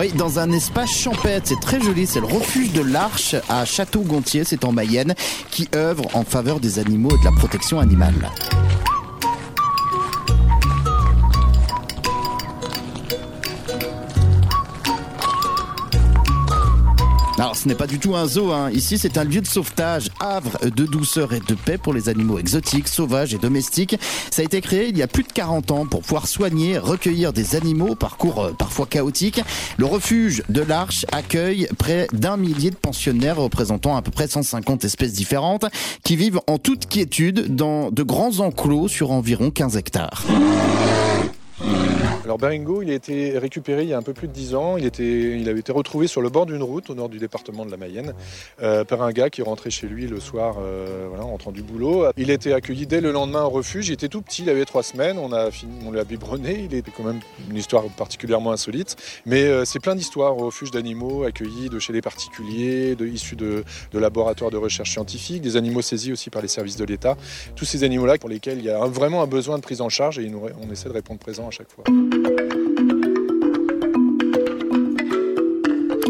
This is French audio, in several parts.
Oui, dans un espace champêtre, c'est très joli, c'est le refuge de l'Arche à Château-Gontier, c'est en Mayenne, qui œuvre en faveur des animaux et de la protection animale. Alors ce n'est pas du tout un zoo, hein. ici c'est un lieu de sauvetage, havre de douceur et de paix pour les animaux exotiques, sauvages et domestiques. Ça a été créé il y a plus de 40 ans pour pouvoir soigner, recueillir des animaux, parcours euh, parfois chaotique. Le refuge de l'Arche accueille près d'un millier de pensionnaires représentant à peu près 150 espèces différentes qui vivent en toute quiétude dans de grands enclos sur environ 15 hectares. Alors Beringo, il a été récupéré il y a un peu plus de 10 ans. Il, était, avait été retrouvé sur le bord d'une route au nord du département de la Mayenne euh, par un gars qui rentrait chez lui le soir euh, en rentrant du boulot. Il a été accueilli dès le lendemain au refuge. Il était tout petit, il avait trois semaines. On a l'a biberonné. Il était quand même une histoire particulièrement insolite. Mais euh, c'est plein d'histoires au refuge d'animaux accueillis de chez les particuliers, de, issus de, laboratoires de recherche scientifique, des animaux saisis aussi par les services de l'État. Tous ces animaux-là pour lesquels il y a vraiment un besoin de prise en charge et on essaie de répondre présent à chaque fois. うん。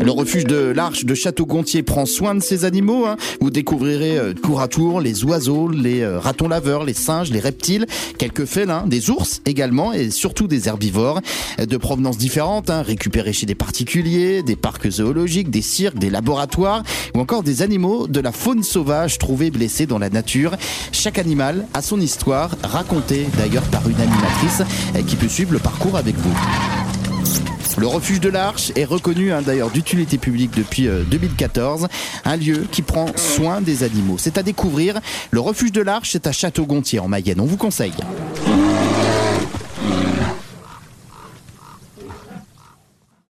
Le refuge de l'Arche de Château-Gontier prend soin de ces animaux. Hein. Vous découvrirez euh, tour à tour les oiseaux, les euh, ratons laveurs, les singes, les reptiles, quelques félins, des ours également et surtout des herbivores euh, de provenance différentes, hein, récupérés chez des particuliers, des parcs zoologiques, des cirques, des laboratoires ou encore des animaux de la faune sauvage trouvés blessés dans la nature. Chaque animal a son histoire, racontée d'ailleurs par une animatrice qui peut suivre le parcours avec vous. Le refuge de l'Arche est reconnu hein, d'ailleurs d'utilité publique depuis 2014, un lieu qui prend soin des animaux. C'est à découvrir. Le refuge de l'Arche, c'est à Château-Gontier en Mayenne. On vous conseille.